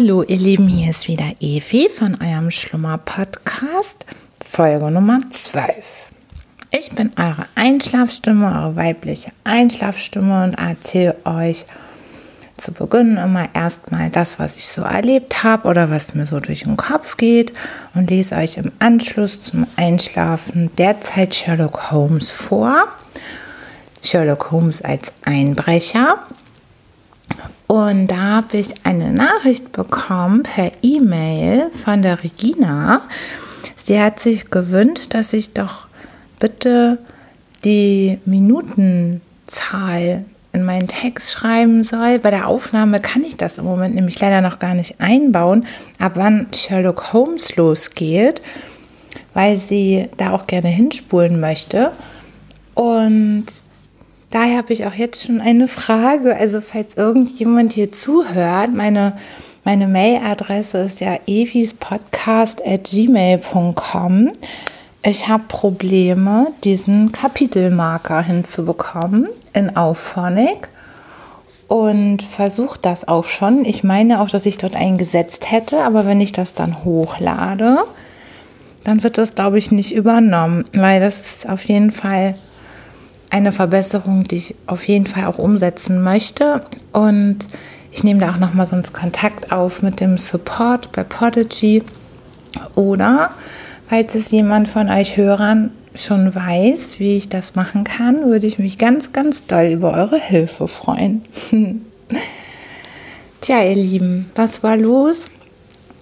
Hallo, ihr Lieben, hier ist wieder Evi von eurem Schlummer-Podcast, Folge Nummer 12. Ich bin eure Einschlafstimme, eure weibliche Einschlafstimme und erzähle euch zu Beginn immer erstmal das, was ich so erlebt habe oder was mir so durch den Kopf geht und lese euch im Anschluss zum Einschlafen derzeit Sherlock Holmes vor. Sherlock Holmes als Einbrecher und da habe ich eine Nachricht bekommen per E-Mail von der Regina. Sie hat sich gewünscht, dass ich doch bitte die Minutenzahl in meinen Text schreiben soll. Bei der Aufnahme kann ich das im Moment nämlich leider noch gar nicht einbauen, ab wann Sherlock Holmes losgeht, weil sie da auch gerne hinspulen möchte. Und Daher habe ich auch jetzt schon eine Frage. Also falls irgendjemand hier zuhört, meine, meine Mailadresse ist ja evispodcast.gmail.com. Ich habe Probleme, diesen Kapitelmarker hinzubekommen in Auphonic und versuche das auch schon. Ich meine auch, dass ich dort eingesetzt hätte, aber wenn ich das dann hochlade, dann wird das, glaube ich, nicht übernommen, weil das ist auf jeden Fall eine Verbesserung, die ich auf jeden Fall auch umsetzen möchte. Und ich nehme da auch nochmal sonst Kontakt auf mit dem Support bei Podigy. Oder falls es jemand von euch Hörern schon weiß, wie ich das machen kann, würde ich mich ganz, ganz doll über eure Hilfe freuen. Tja, ihr Lieben, was war los?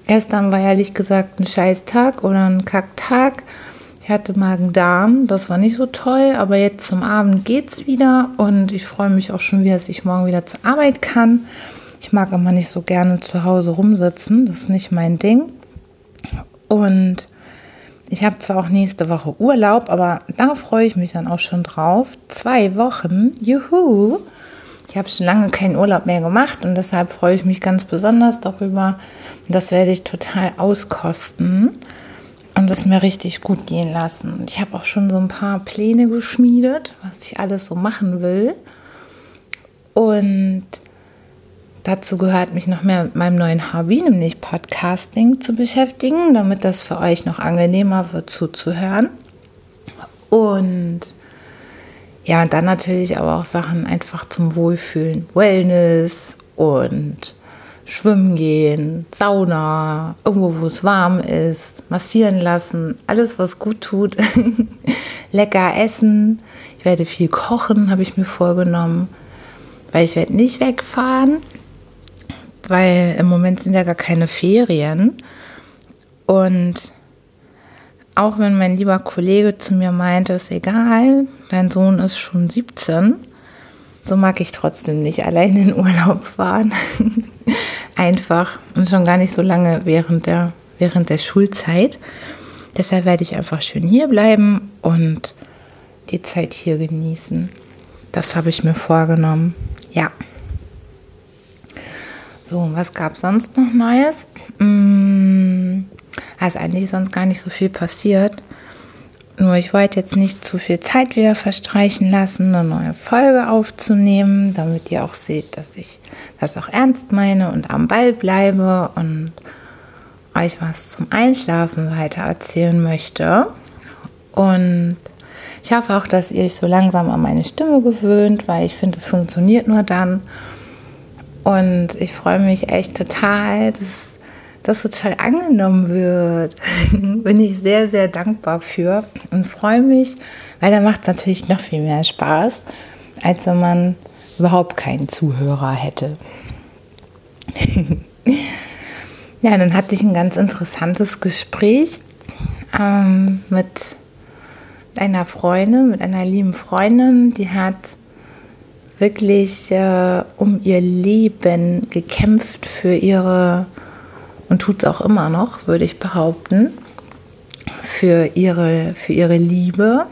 Gestern war ehrlich gesagt ein Scheißtag oder ein Kacktag. Ich hatte Magen-Darm, das war nicht so toll, aber jetzt zum Abend geht es wieder und ich freue mich auch schon wieder, dass ich morgen wieder zur Arbeit kann. Ich mag immer nicht so gerne zu Hause rumsitzen, das ist nicht mein Ding. Und ich habe zwar auch nächste Woche Urlaub, aber da freue ich mich dann auch schon drauf. Zwei Wochen, juhu! Ich habe schon lange keinen Urlaub mehr gemacht und deshalb freue ich mich ganz besonders darüber. Das werde ich total auskosten und es mir richtig gut gehen lassen. Ich habe auch schon so ein paar Pläne geschmiedet, was ich alles so machen will. Und dazu gehört mich noch mehr mit meinem neuen Hobby, nämlich Podcasting, zu beschäftigen, damit das für euch noch angenehmer wird zuzuhören. Und ja, und dann natürlich aber auch Sachen einfach zum Wohlfühlen, Wellness und schwimmen gehen, Sauna, irgendwo, wo es warm ist, massieren lassen, alles, was gut tut. Lecker essen. Ich werde viel kochen, habe ich mir vorgenommen, weil ich werde nicht wegfahren, weil im Moment sind ja gar keine Ferien. Und auch wenn mein lieber Kollege zu mir meinte, ist egal, dein Sohn ist schon 17, so mag ich trotzdem nicht allein in Urlaub fahren. einfach und schon gar nicht so lange während der, während der Schulzeit. Deshalb werde ich einfach schön hier bleiben und die Zeit hier genießen. Das habe ich mir vorgenommen. Ja. So, was gab es sonst noch Neues? Hm, ist eigentlich sonst gar nicht so viel passiert. Nur ich wollte jetzt nicht zu viel Zeit wieder verstreichen lassen, eine neue Folge aufzunehmen, damit ihr auch seht, dass ich das auch ernst meine und am Ball bleibe und euch was zum Einschlafen weiter erzählen möchte. Und ich hoffe auch, dass ihr euch so langsam an meine Stimme gewöhnt, weil ich finde, es funktioniert nur dann. Und ich freue mich echt total, dass das so toll angenommen wird. Bin ich sehr, sehr dankbar für und freue mich, weil da macht es natürlich noch viel mehr Spaß, als wenn man überhaupt keinen Zuhörer hätte. ja, dann hatte ich ein ganz interessantes Gespräch ähm, mit einer Freundin, mit einer lieben Freundin, die hat wirklich äh, um ihr Leben gekämpft für ihre und tut es auch immer noch, würde ich behaupten, für ihre, für ihre Liebe.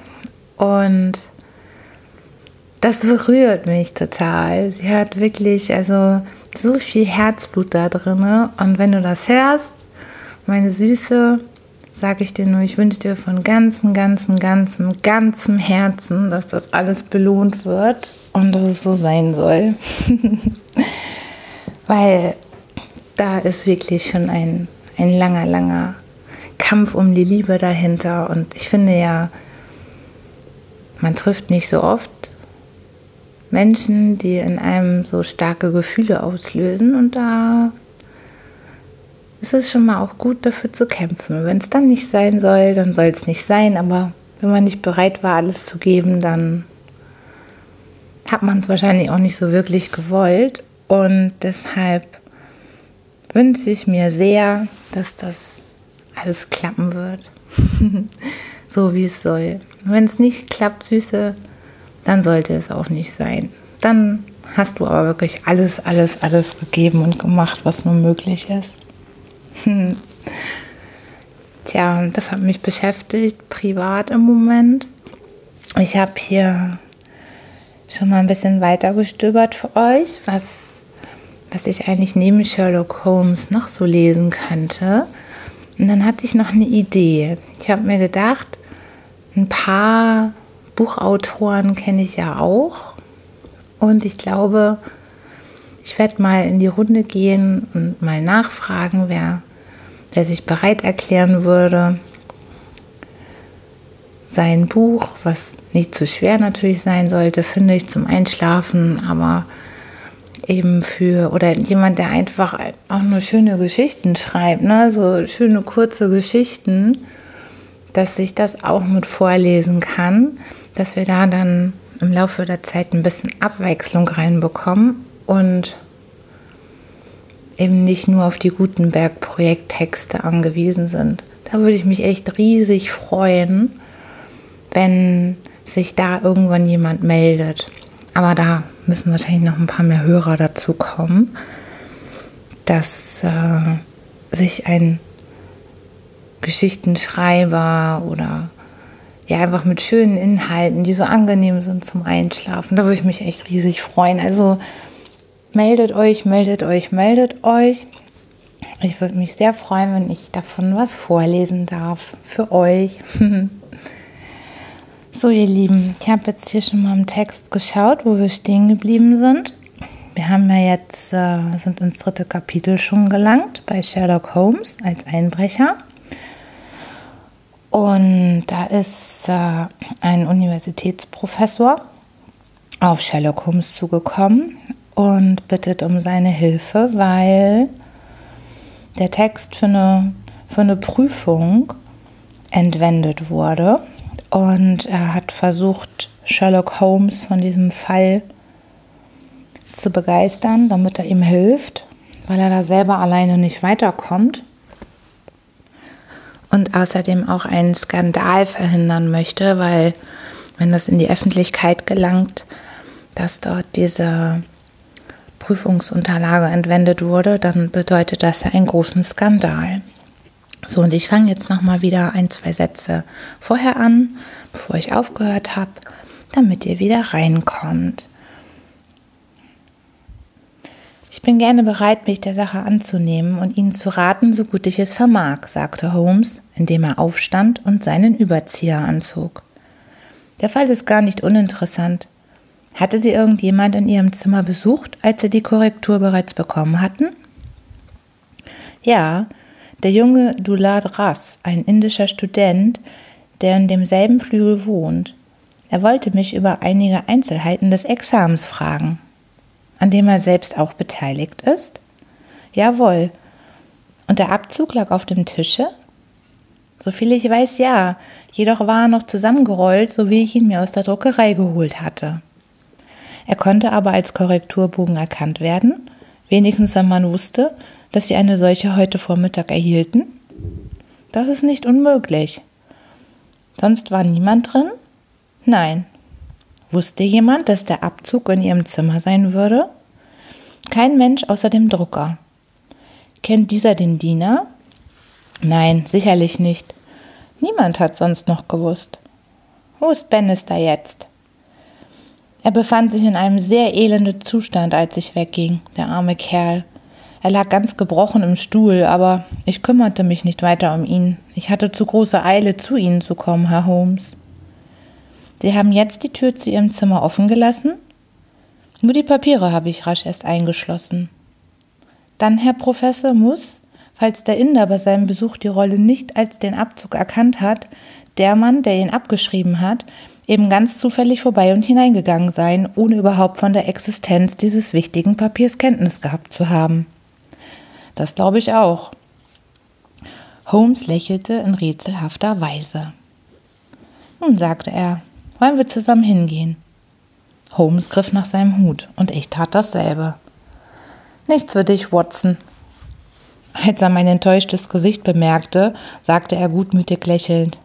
Und das berührt mich total. Sie hat wirklich also so viel Herzblut da drin. Und wenn du das hörst, meine Süße, sage ich dir nur, ich wünsche dir von ganzem, ganzem, ganzem, ganzem Herzen, dass das alles belohnt wird und dass es so sein soll. Weil da ist wirklich schon ein, ein langer, langer Kampf um die Liebe dahinter. Und ich finde ja, man trifft nicht so oft Menschen, die in einem so starke Gefühle auslösen. Und da ist es schon mal auch gut, dafür zu kämpfen. Wenn es dann nicht sein soll, dann soll es nicht sein. Aber wenn man nicht bereit war, alles zu geben, dann hat man es wahrscheinlich auch nicht so wirklich gewollt. Und deshalb wünsche ich mir sehr, dass das alles klappen wird. so wie es soll. Wenn es nicht klappt, Süße, dann sollte es auch nicht sein. Dann hast du aber wirklich alles, alles, alles gegeben und gemacht, was nur möglich ist. Tja, das hat mich beschäftigt, privat im Moment. Ich habe hier schon mal ein bisschen weiter gestöbert für euch, was, was ich eigentlich neben Sherlock Holmes noch so lesen könnte. Und dann hatte ich noch eine Idee. Ich habe mir gedacht, ein paar Buchautoren kenne ich ja auch. Und ich glaube, ich werde mal in die Runde gehen und mal nachfragen, wer, wer sich bereit erklären würde, sein Buch, was nicht zu schwer natürlich sein sollte, finde ich zum Einschlafen, aber eben für, oder jemand, der einfach auch nur schöne Geschichten schreibt, ne? so schöne kurze Geschichten, dass ich das auch mit vorlesen kann, dass wir da dann im Laufe der Zeit ein bisschen Abwechslung reinbekommen und eben nicht nur auf die Gutenberg-Projekttexte angewiesen sind. Da würde ich mich echt riesig freuen, wenn sich da irgendwann jemand meldet. Aber da müssen wahrscheinlich noch ein paar mehr Hörer dazu kommen, dass äh, sich ein Geschichtenschreiber oder ja einfach mit schönen Inhalten, die so angenehm sind zum Einschlafen, da würde ich mich echt riesig freuen. Also meldet euch, meldet euch, meldet euch. Ich würde mich sehr freuen, wenn ich davon was vorlesen darf für euch. So, ihr Lieben, ich habe jetzt hier schon mal im Text geschaut, wo wir stehen geblieben sind. Wir haben ja jetzt, äh, sind ins dritte Kapitel schon gelangt bei Sherlock Holmes als Einbrecher. Und da ist äh, ein Universitätsprofessor auf Sherlock Holmes zugekommen und bittet um seine Hilfe, weil der Text für eine, für eine Prüfung entwendet wurde und er hat versucht, Sherlock Holmes von diesem Fall zu begeistern, damit er ihm hilft, weil er da selber alleine nicht weiterkommt. Und außerdem auch einen Skandal verhindern möchte, weil wenn das in die Öffentlichkeit gelangt, dass dort diese Prüfungsunterlage entwendet wurde, dann bedeutet das ja einen großen Skandal. So, und ich fange jetzt nochmal wieder ein, zwei Sätze vorher an, bevor ich aufgehört habe, damit ihr wieder reinkommt. Ich bin gerne bereit, mich der Sache anzunehmen und Ihnen zu raten, so gut ich es vermag, sagte Holmes, indem er aufstand und seinen Überzieher anzog. Der Fall ist gar nicht uninteressant. Hatte Sie irgendjemand in Ihrem Zimmer besucht, als Sie die Korrektur bereits bekommen hatten? Ja, der junge Dulad Ras, ein indischer Student, der in demselben Flügel wohnt. Er wollte mich über einige Einzelheiten des Examens fragen, an dem er selbst auch beteiligt ist. Jawohl. Und der Abzug lag auf dem Tische? Soviel ich weiß, ja. Jedoch war er noch zusammengerollt, so wie ich ihn mir aus der Druckerei geholt hatte. Er konnte aber als Korrekturbogen erkannt werden, wenigstens wenn man wusste, dass Sie eine solche heute Vormittag erhielten? Das ist nicht unmöglich. Sonst war niemand drin? Nein. Wusste jemand, dass der Abzug in Ihrem Zimmer sein würde? Kein Mensch außer dem Drucker. Kennt dieser den Diener? Nein, sicherlich nicht. Niemand hat sonst noch gewusst. Wo ist Bannister jetzt? Er befand sich in einem sehr elenden Zustand, als ich wegging, der arme Kerl. Er lag ganz gebrochen im Stuhl, aber ich kümmerte mich nicht weiter um ihn. Ich hatte zu große Eile, zu Ihnen zu kommen, Herr Holmes. Sie haben jetzt die Tür zu Ihrem Zimmer offen gelassen? Nur die Papiere habe ich rasch erst eingeschlossen. Dann, Herr Professor, muss, falls der Inder bei seinem Besuch die Rolle nicht als den Abzug erkannt hat, der Mann, der ihn abgeschrieben hat, eben ganz zufällig vorbei und hineingegangen sein, ohne überhaupt von der Existenz dieses wichtigen Papiers Kenntnis gehabt zu haben. Das glaube ich auch. Holmes lächelte in rätselhafter Weise. Nun, sagte er, wollen wir zusammen hingehen? Holmes griff nach seinem Hut und ich tat dasselbe. Nichts für dich, Watson. Als er mein enttäuschtes Gesicht bemerkte, sagte er gutmütig lächelnd.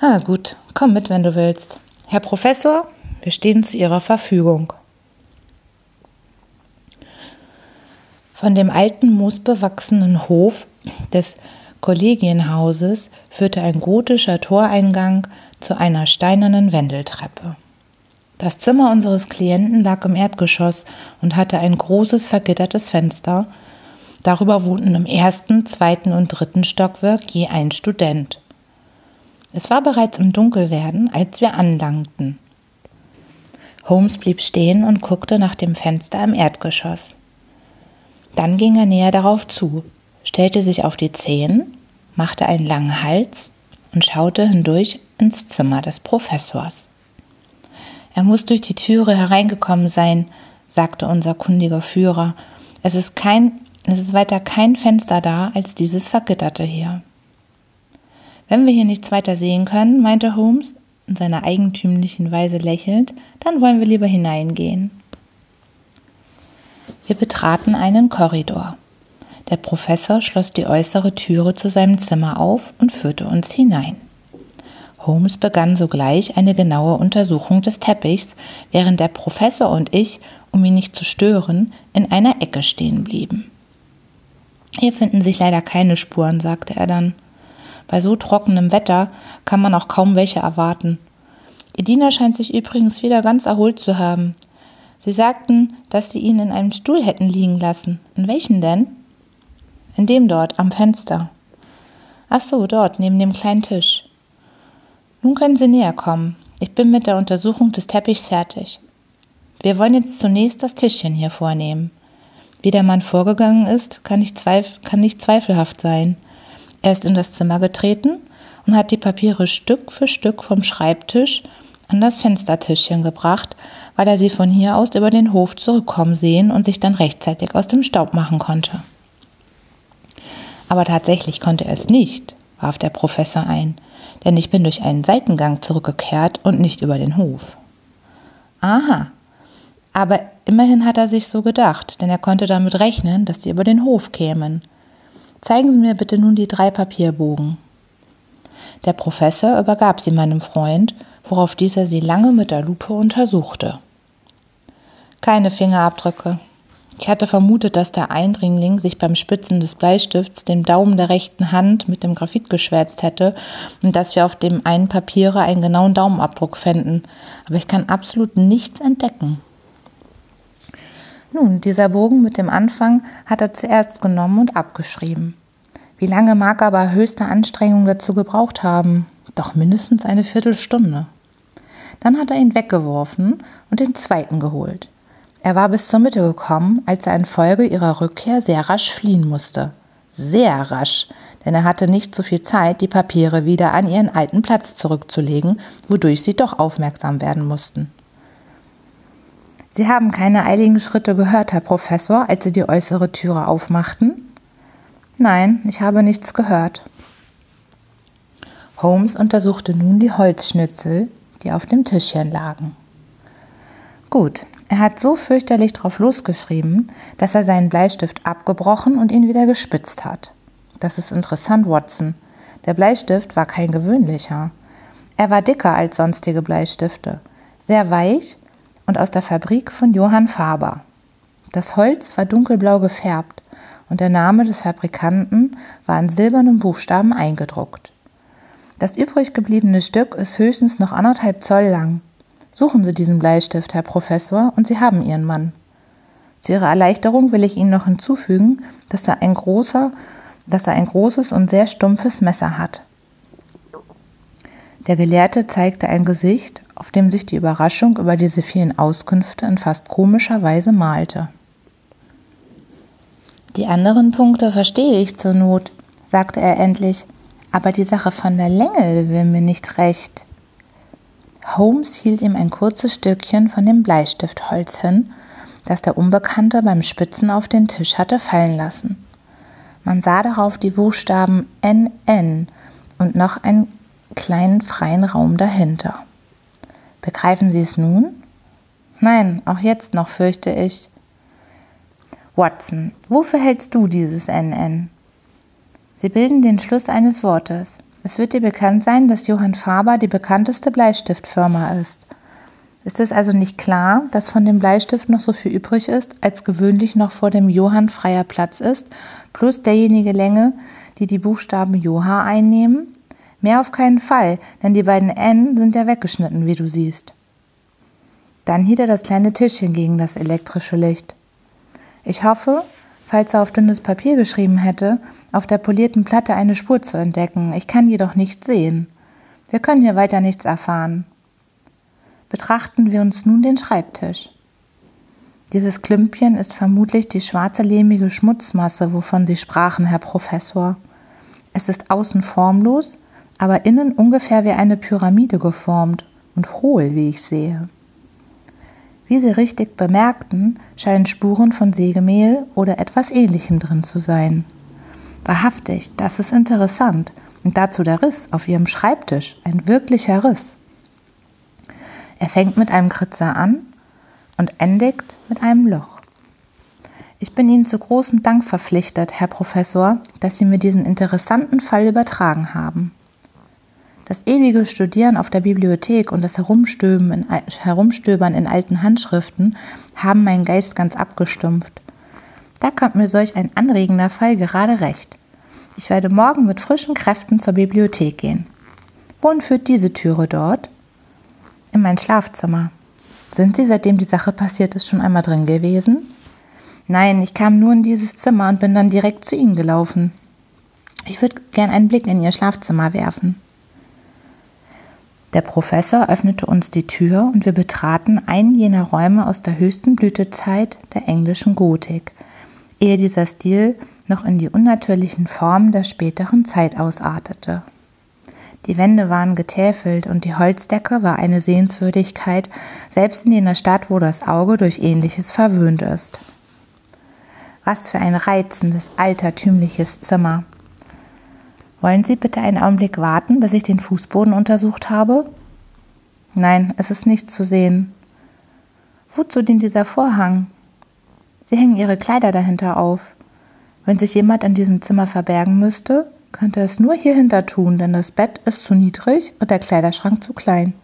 Ah, gut, komm mit, wenn du willst. Herr Professor, wir stehen zu Ihrer Verfügung. Von dem alten, moosbewachsenen Hof des Kollegienhauses führte ein gotischer Toreingang zu einer steinernen Wendeltreppe. Das Zimmer unseres Klienten lag im Erdgeschoss und hatte ein großes vergittertes Fenster. Darüber wohnten im ersten, zweiten und dritten Stockwerk je ein Student. Es war bereits im Dunkelwerden, als wir anlangten. Holmes blieb stehen und guckte nach dem Fenster im Erdgeschoss. Dann ging er näher darauf zu, stellte sich auf die Zehen, machte einen langen Hals und schaute hindurch ins Zimmer des Professors. Er muss durch die Türe hereingekommen sein, sagte unser kundiger Führer. Es ist kein, es ist weiter kein Fenster da als dieses vergitterte hier. Wenn wir hier nichts weiter sehen können, meinte Holmes in seiner eigentümlichen Weise lächelnd, dann wollen wir lieber hineingehen. Wir betraten einen Korridor. Der Professor schloss die äußere Türe zu seinem Zimmer auf und führte uns hinein. Holmes begann sogleich eine genaue Untersuchung des Teppichs, während der Professor und ich, um ihn nicht zu stören, in einer Ecke stehen blieben. Hier finden sich leider keine Spuren, sagte er dann. Bei so trockenem Wetter kann man auch kaum welche erwarten. Ihr Diener scheint sich übrigens wieder ganz erholt zu haben. Sie sagten, dass Sie ihn in einem Stuhl hätten liegen lassen. In welchem denn? In dem dort, am Fenster. Ach so, dort, neben dem kleinen Tisch. Nun können Sie näher kommen. Ich bin mit der Untersuchung des Teppichs fertig. Wir wollen jetzt zunächst das Tischchen hier vornehmen. Wie der Mann vorgegangen ist, kann, ich zweif kann nicht zweifelhaft sein. Er ist in das Zimmer getreten und hat die Papiere Stück für Stück vom Schreibtisch an das Fenstertischchen gebracht, weil er sie von hier aus über den Hof zurückkommen sehen und sich dann rechtzeitig aus dem Staub machen konnte. Aber tatsächlich konnte er es nicht, warf der Professor ein, denn ich bin durch einen Seitengang zurückgekehrt und nicht über den Hof. Aha, aber immerhin hat er sich so gedacht, denn er konnte damit rechnen, dass sie über den Hof kämen. Zeigen Sie mir bitte nun die drei Papierbogen. Der Professor übergab sie meinem Freund, worauf dieser sie lange mit der Lupe untersuchte. Keine Fingerabdrücke. Ich hatte vermutet, dass der Eindringling sich beim Spitzen des Bleistifts den Daumen der rechten Hand mit dem Graphit geschwärzt hätte und dass wir auf dem einen Papiere einen genauen Daumenabdruck fänden. Aber ich kann absolut nichts entdecken. Nun, dieser Bogen mit dem Anfang hat er zuerst genommen und abgeschrieben. Wie lange mag er bei höchster Anstrengung dazu gebraucht haben? Doch mindestens eine Viertelstunde. Dann hat er ihn weggeworfen und den zweiten geholt. Er war bis zur Mitte gekommen, als er infolge ihrer Rückkehr sehr rasch fliehen musste. Sehr rasch, denn er hatte nicht so viel Zeit, die Papiere wieder an ihren alten Platz zurückzulegen, wodurch sie doch aufmerksam werden mussten. Sie haben keine eiligen Schritte gehört, Herr Professor, als Sie die äußere Türe aufmachten? Nein, ich habe nichts gehört. Holmes untersuchte nun die Holzschnitzel, die auf dem Tischchen lagen. Gut, er hat so fürchterlich drauf losgeschrieben, dass er seinen Bleistift abgebrochen und ihn wieder gespitzt hat. Das ist interessant, Watson. Der Bleistift war kein gewöhnlicher. Er war dicker als sonstige Bleistifte, sehr weich und aus der Fabrik von Johann Faber. Das Holz war dunkelblau gefärbt und der Name des Fabrikanten war in silbernen Buchstaben eingedruckt. Das übrig gebliebene Stück ist höchstens noch anderthalb Zoll lang. Suchen Sie diesen Bleistift, Herr Professor, und Sie haben Ihren Mann. Zu Ihrer Erleichterung will ich Ihnen noch hinzufügen, dass er ein großer, dass er ein großes und sehr stumpfes Messer hat. Der Gelehrte zeigte ein Gesicht, auf dem sich die Überraschung über diese vielen Auskünfte in fast komischer Weise malte. Die anderen Punkte verstehe ich zur Not, sagte er endlich, aber die Sache von der Länge will mir nicht recht. Holmes hielt ihm ein kurzes Stückchen von dem Bleistiftholz hin, das der Unbekannte beim Spitzen auf den Tisch hatte fallen lassen. Man sah darauf die Buchstaben NN und noch einen kleinen freien Raum dahinter. Begreifen Sie es nun? Nein, auch jetzt noch fürchte ich. Watson, wofür hältst du dieses NN? Sie bilden den Schluss eines Wortes. Es wird dir bekannt sein, dass Johann Faber die bekannteste Bleistiftfirma ist. Ist es also nicht klar, dass von dem Bleistift noch so viel übrig ist, als gewöhnlich noch vor dem Johann freier Platz ist, plus derjenige Länge, die die Buchstaben Joha einnehmen? Mehr auf keinen Fall, denn die beiden N sind ja weggeschnitten, wie du siehst. Dann hielt er das kleine Tischchen gegen das elektrische Licht. Ich hoffe, falls er auf dünnes Papier geschrieben hätte, auf der polierten Platte eine Spur zu entdecken. Ich kann jedoch nichts sehen. Wir können hier weiter nichts erfahren. Betrachten wir uns nun den Schreibtisch. Dieses Klümpchen ist vermutlich die schwarze lehmige Schmutzmasse, wovon Sie sprachen, Herr Professor. Es ist außen formlos, aber innen ungefähr wie eine Pyramide geformt und hohl, wie ich sehe. Wie Sie richtig bemerkten, scheinen Spuren von Sägemehl oder etwas Ähnlichem drin zu sein. Wahrhaftig, das ist interessant. Und dazu der Riss auf Ihrem Schreibtisch, ein wirklicher Riss. Er fängt mit einem Kritzer an und endigt mit einem Loch. Ich bin Ihnen zu großem Dank verpflichtet, Herr Professor, dass Sie mir diesen interessanten Fall übertragen haben. Das ewige Studieren auf der Bibliothek und das Herumstöbern in, Herumstöbern in alten Handschriften haben meinen Geist ganz abgestumpft. Da kommt mir solch ein anregender Fall gerade recht. Ich werde morgen mit frischen Kräften zur Bibliothek gehen. Wohin führt diese Türe dort? In mein Schlafzimmer. Sind Sie, seitdem die Sache passiert ist, schon einmal drin gewesen? Nein, ich kam nur in dieses Zimmer und bin dann direkt zu Ihnen gelaufen. Ich würde gern einen Blick in Ihr Schlafzimmer werfen. Der Professor öffnete uns die Tür und wir betraten einen jener Räume aus der höchsten Blütezeit der englischen Gotik, ehe dieser Stil noch in die unnatürlichen Formen der späteren Zeit ausartete. Die Wände waren getäfelt und die Holzdecke war eine Sehenswürdigkeit, selbst in jener Stadt, wo das Auge durch ähnliches verwöhnt ist. Was für ein reizendes, altertümliches Zimmer. Wollen Sie bitte einen Augenblick warten, bis ich den Fußboden untersucht habe? Nein, es ist nicht zu sehen. Wozu dient dieser Vorhang? Sie hängen Ihre Kleider dahinter auf. Wenn sich jemand in diesem Zimmer verbergen müsste, könnte es nur hierhinter tun, denn das Bett ist zu niedrig und der Kleiderschrank zu klein.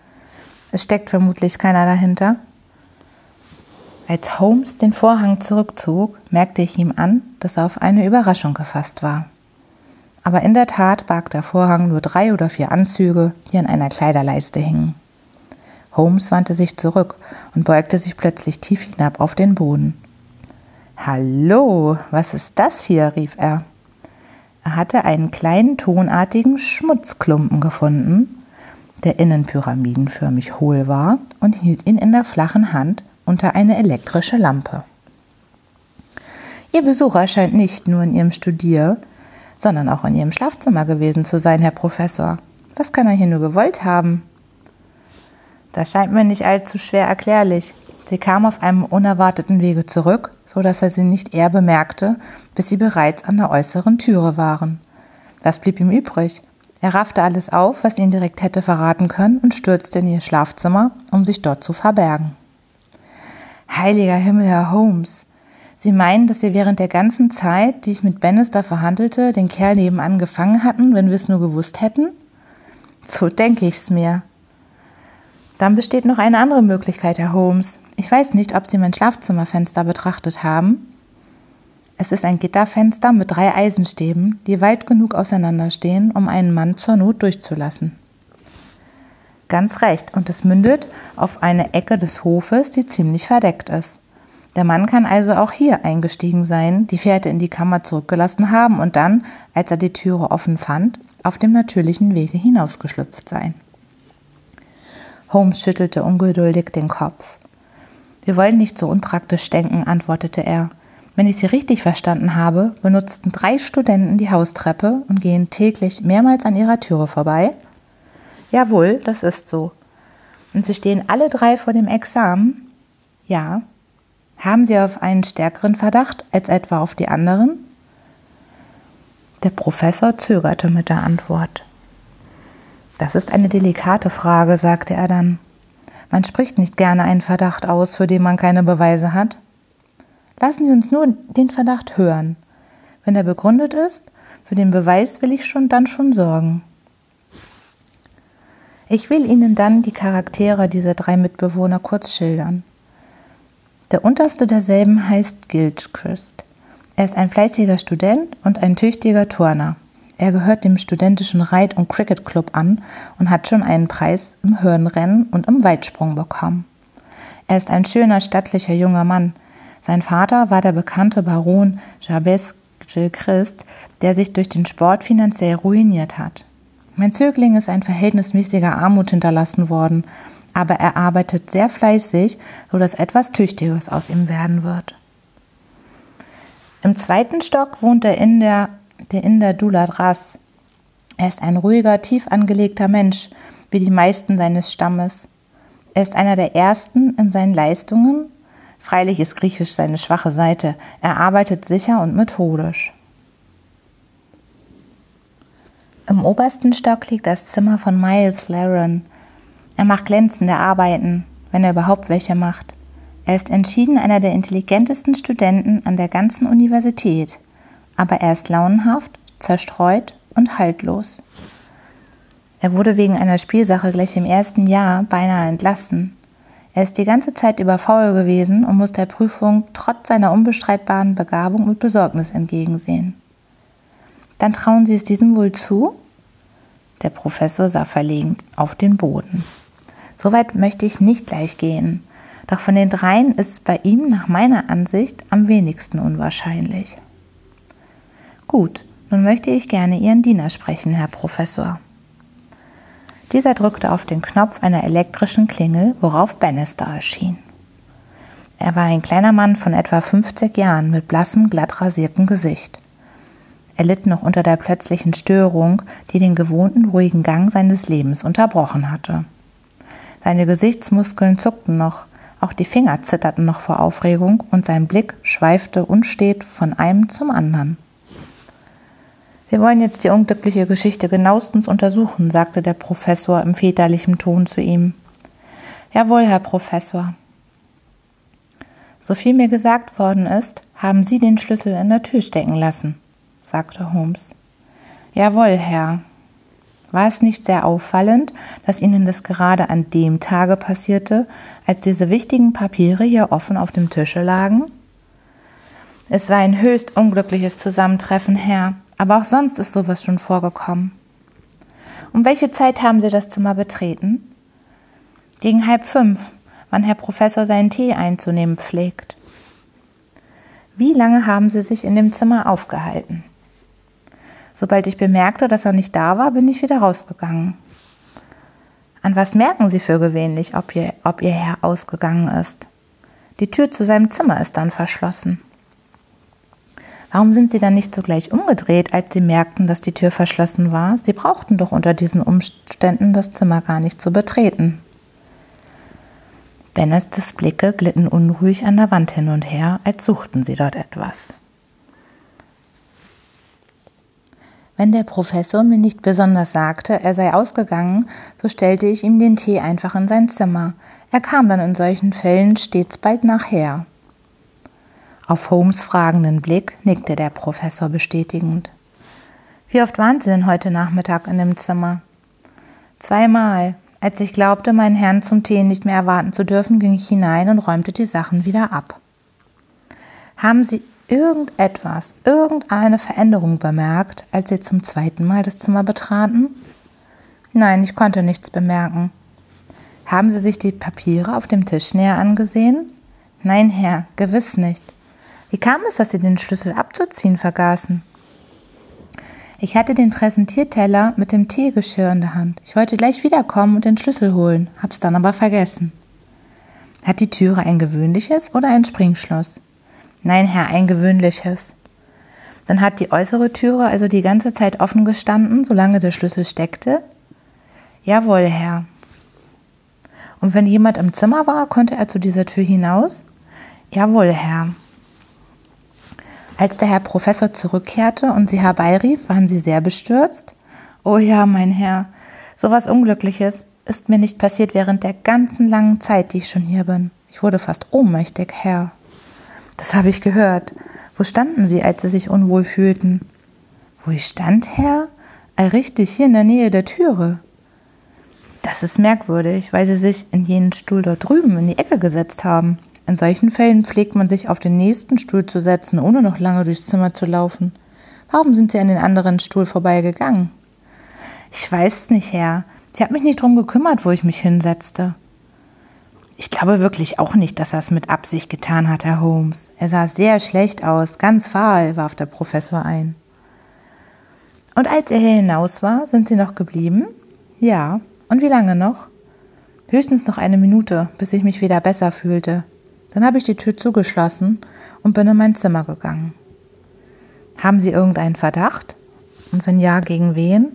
Es steckt vermutlich keiner dahinter. Als Holmes den Vorhang zurückzog, merkte ich ihm an, dass er auf eine Überraschung gefasst war aber in der Tat barg der Vorhang nur drei oder vier Anzüge, die an einer Kleiderleiste hingen. Holmes wandte sich zurück und beugte sich plötzlich tief hinab auf den Boden. Hallo, was ist das hier? rief er. Er hatte einen kleinen tonartigen Schmutzklumpen gefunden, der innen pyramidenförmig hohl war und hielt ihn in der flachen Hand unter eine elektrische Lampe. Ihr Besucher scheint nicht nur in ihrem Studier, sondern auch in Ihrem Schlafzimmer gewesen zu sein, Herr Professor. Was kann er hier nur gewollt haben? Das scheint mir nicht allzu schwer erklärlich. Sie kam auf einem unerwarteten Wege zurück, so dass er sie nicht eher bemerkte, bis sie bereits an der äußeren Türe waren. Was blieb ihm übrig? Er raffte alles auf, was ihn direkt hätte verraten können, und stürzte in ihr Schlafzimmer, um sich dort zu verbergen. Heiliger Himmel, Herr Holmes, Sie meinen, dass Sie während der ganzen Zeit, die ich mit Bannister verhandelte, den Kerl nebenan gefangen hatten, wenn wir es nur gewusst hätten? So denke ich's mir. Dann besteht noch eine andere Möglichkeit, Herr Holmes. Ich weiß nicht, ob Sie mein Schlafzimmerfenster betrachtet haben. Es ist ein Gitterfenster mit drei Eisenstäben, die weit genug auseinanderstehen, um einen Mann zur Not durchzulassen. Ganz recht, und es mündet auf eine Ecke des Hofes, die ziemlich verdeckt ist. Der Mann kann also auch hier eingestiegen sein, die Fährte in die Kammer zurückgelassen haben und dann, als er die Türe offen fand, auf dem natürlichen Wege hinausgeschlüpft sein. Holmes schüttelte ungeduldig den Kopf. Wir wollen nicht so unpraktisch denken, antwortete er. Wenn ich Sie richtig verstanden habe, benutzten drei Studenten die Haustreppe und gehen täglich mehrmals an ihrer Türe vorbei. Jawohl, das ist so. Und Sie stehen alle drei vor dem Examen? Ja. Haben Sie auf einen stärkeren Verdacht als etwa auf die anderen? Der Professor zögerte mit der Antwort. Das ist eine delikate Frage, sagte er dann. Man spricht nicht gerne einen Verdacht aus, für den man keine Beweise hat. Lassen Sie uns nur den Verdacht hören. Wenn er begründet ist, für den Beweis will ich schon dann schon sorgen. Ich will Ihnen dann die Charaktere dieser drei Mitbewohner kurz schildern. Der unterste derselben heißt Gilchrist. Er ist ein fleißiger Student und ein tüchtiger Turner. Er gehört dem studentischen Reit- und Cricket-Club an und hat schon einen Preis im Hürdenrennen und im Weitsprung bekommen. Er ist ein schöner, stattlicher junger Mann. Sein Vater war der bekannte Baron Jabez Gilchrist, der sich durch den Sport finanziell ruiniert hat. Mein Zögling ist ein verhältnismäßiger Armut hinterlassen worden, aber er arbeitet sehr fleißig, so dass etwas Tüchtiges aus ihm werden wird. Im zweiten Stock wohnt der Inder, der Inder Dulat Ras. Er ist ein ruhiger, tief angelegter Mensch, wie die meisten seines Stammes. Er ist einer der ersten in seinen Leistungen. Freilich ist Griechisch seine schwache Seite. Er arbeitet sicher und methodisch. Im obersten Stock liegt das Zimmer von Miles Laren. Er macht glänzende Arbeiten, wenn er überhaupt welche macht. Er ist entschieden einer der intelligentesten Studenten an der ganzen Universität, aber er ist launenhaft, zerstreut und haltlos. Er wurde wegen einer Spielsache gleich im ersten Jahr beinahe entlassen. Er ist die ganze Zeit über faul gewesen und muss der Prüfung trotz seiner unbestreitbaren Begabung mit Besorgnis entgegensehen. Dann trauen Sie es diesem wohl zu? Der Professor sah verlegen auf den Boden. Soweit möchte ich nicht gleich gehen. Doch von den dreien ist es bei ihm nach meiner Ansicht am wenigsten unwahrscheinlich. Gut, nun möchte ich gerne Ihren Diener sprechen, Herr Professor. Dieser drückte auf den Knopf einer elektrischen Klingel, worauf Bannister erschien. Er war ein kleiner Mann von etwa 50 Jahren mit blassem, glatt rasiertem Gesicht. Er litt noch unter der plötzlichen Störung, die den gewohnten ruhigen Gang seines Lebens unterbrochen hatte. Seine Gesichtsmuskeln zuckten noch, auch die Finger zitterten noch vor Aufregung und sein Blick schweifte unstet von einem zum anderen. Wir wollen jetzt die unglückliche Geschichte genauestens untersuchen, sagte der Professor im väterlichen Ton zu ihm. Jawohl, Herr Professor. So viel mir gesagt worden ist, haben Sie den Schlüssel in der Tür stecken lassen, sagte Holmes. Jawohl, Herr, war es nicht sehr auffallend, dass Ihnen das gerade an dem Tage passierte, als diese wichtigen Papiere hier offen auf dem Tische lagen? Es war ein höchst unglückliches Zusammentreffen, Herr, aber auch sonst ist sowas schon vorgekommen. Um welche Zeit haben Sie das Zimmer betreten? Gegen halb fünf, wann Herr Professor seinen Tee einzunehmen pflegt. Wie lange haben Sie sich in dem Zimmer aufgehalten? Sobald ich bemerkte, dass er nicht da war, bin ich wieder rausgegangen. An was merken Sie für gewöhnlich, ob Ihr, ob Ihr Herr ausgegangen ist? Die Tür zu seinem Zimmer ist dann verschlossen. Warum sind Sie dann nicht sogleich umgedreht, als Sie merkten, dass die Tür verschlossen war? Sie brauchten doch unter diesen Umständen das Zimmer gar nicht zu betreten. Bennestes Blicke glitten unruhig an der Wand hin und her, als suchten sie dort etwas. Wenn der Professor mir nicht besonders sagte, er sei ausgegangen, so stellte ich ihm den Tee einfach in sein Zimmer. Er kam dann in solchen Fällen stets bald nachher. Auf Holmes fragenden Blick nickte der Professor bestätigend. Wie oft waren Sie denn heute Nachmittag in dem Zimmer? Zweimal. Als ich glaubte, meinen Herrn zum Tee nicht mehr erwarten zu dürfen, ging ich hinein und räumte die Sachen wieder ab. Haben Sie irgendetwas, irgendeine Veränderung bemerkt, als Sie zum zweiten Mal das Zimmer betraten? Nein, ich konnte nichts bemerken. Haben Sie sich die Papiere auf dem Tisch näher angesehen? Nein, Herr, gewiss nicht. Wie kam es, dass Sie den Schlüssel abzuziehen vergaßen? Ich hatte den Präsentierteller mit dem Teegeschirr in der Hand. Ich wollte gleich wiederkommen und den Schlüssel holen, hab's dann aber vergessen. Hat die Türe ein gewöhnliches oder ein Springschloss? Nein, Herr, ein gewöhnliches. Dann hat die äußere Türe also die ganze Zeit offen gestanden, solange der Schlüssel steckte? Jawohl, Herr. Und wenn jemand im Zimmer war, konnte er zu dieser Tür hinaus? Jawohl, Herr. Als der Herr Professor zurückkehrte und sie herbeirief, waren sie sehr bestürzt? Oh ja, mein Herr, so was Unglückliches ist mir nicht passiert während der ganzen langen Zeit, die ich schon hier bin. Ich wurde fast ohnmächtig, Herr. Das habe ich gehört. Wo standen Sie, als Sie sich unwohl fühlten? Wo ich stand, Herr? All richtig, hier in der Nähe der Türe. Das ist merkwürdig, weil Sie sich in jenen Stuhl dort drüben in die Ecke gesetzt haben. In solchen Fällen pflegt man sich auf den nächsten Stuhl zu setzen, ohne noch lange durchs Zimmer zu laufen. Warum sind Sie an den anderen Stuhl vorbeigegangen? Ich weiß nicht, Herr. Ich habe mich nicht drum gekümmert, wo ich mich hinsetzte. Ich glaube wirklich auch nicht, dass er es mit Absicht getan hat, Herr Holmes. Er sah sehr schlecht aus, ganz fahl, warf der Professor ein. Und als er hier hinaus war, sind Sie noch geblieben? Ja. Und wie lange noch? Höchstens noch eine Minute, bis ich mich wieder besser fühlte. Dann habe ich die Tür zugeschlossen und bin in mein Zimmer gegangen. Haben Sie irgendeinen Verdacht? Und wenn ja, gegen wen?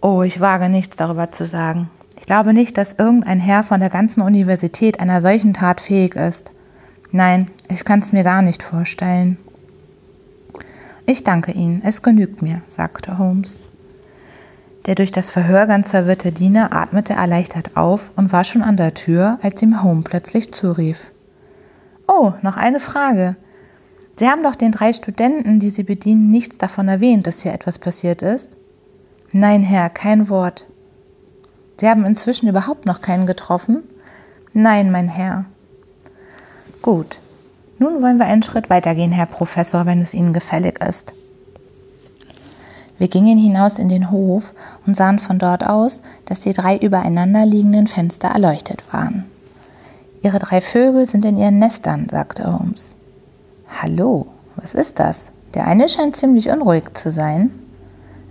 Oh, ich wage nichts darüber zu sagen. Ich glaube nicht, dass irgendein Herr von der ganzen Universität einer solchen Tat fähig ist. Nein, ich kann es mir gar nicht vorstellen. Ich danke Ihnen, es genügt mir, sagte Holmes. Der durch das Verhör ganz verwirrte Diener atmete erleichtert auf und war schon an der Tür, als ihm Holmes plötzlich zurief. Oh, noch eine Frage. Sie haben doch den drei Studenten, die Sie bedienen, nichts davon erwähnt, dass hier etwas passiert ist? Nein, Herr, kein Wort. Sie haben inzwischen überhaupt noch keinen getroffen? Nein, mein Herr. Gut. Nun wollen wir einen Schritt weitergehen, Herr Professor, wenn es Ihnen gefällig ist. Wir gingen hinaus in den Hof und sahen von dort aus, dass die drei übereinander liegenden Fenster erleuchtet waren. Ihre drei Vögel sind in ihren Nestern, sagte Holmes. Hallo, was ist das? Der eine scheint ziemlich unruhig zu sein.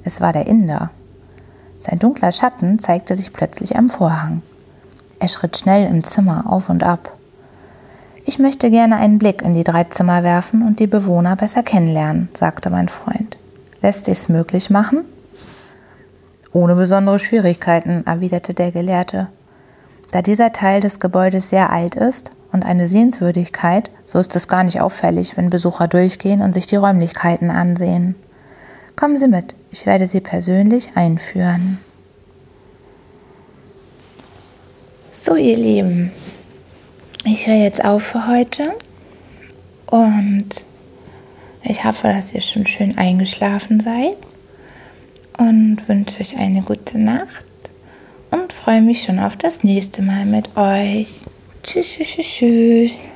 Es war der Inder. Sein dunkler Schatten zeigte sich plötzlich am Vorhang. Er schritt schnell im Zimmer auf und ab. Ich möchte gerne einen Blick in die drei Zimmer werfen und die Bewohner besser kennenlernen, sagte mein Freund. Lässt sich's möglich machen? Ohne besondere Schwierigkeiten, erwiderte der Gelehrte. Da dieser Teil des Gebäudes sehr alt ist und eine Sehenswürdigkeit, so ist es gar nicht auffällig, wenn Besucher durchgehen und sich die Räumlichkeiten ansehen. Kommen Sie mit, ich werde Sie persönlich einführen. So, ihr Lieben, ich höre jetzt auf für heute und ich hoffe, dass ihr schon schön eingeschlafen seid und wünsche euch eine gute Nacht und freue mich schon auf das nächste Mal mit euch. Tschüss, tschüss, tschüss.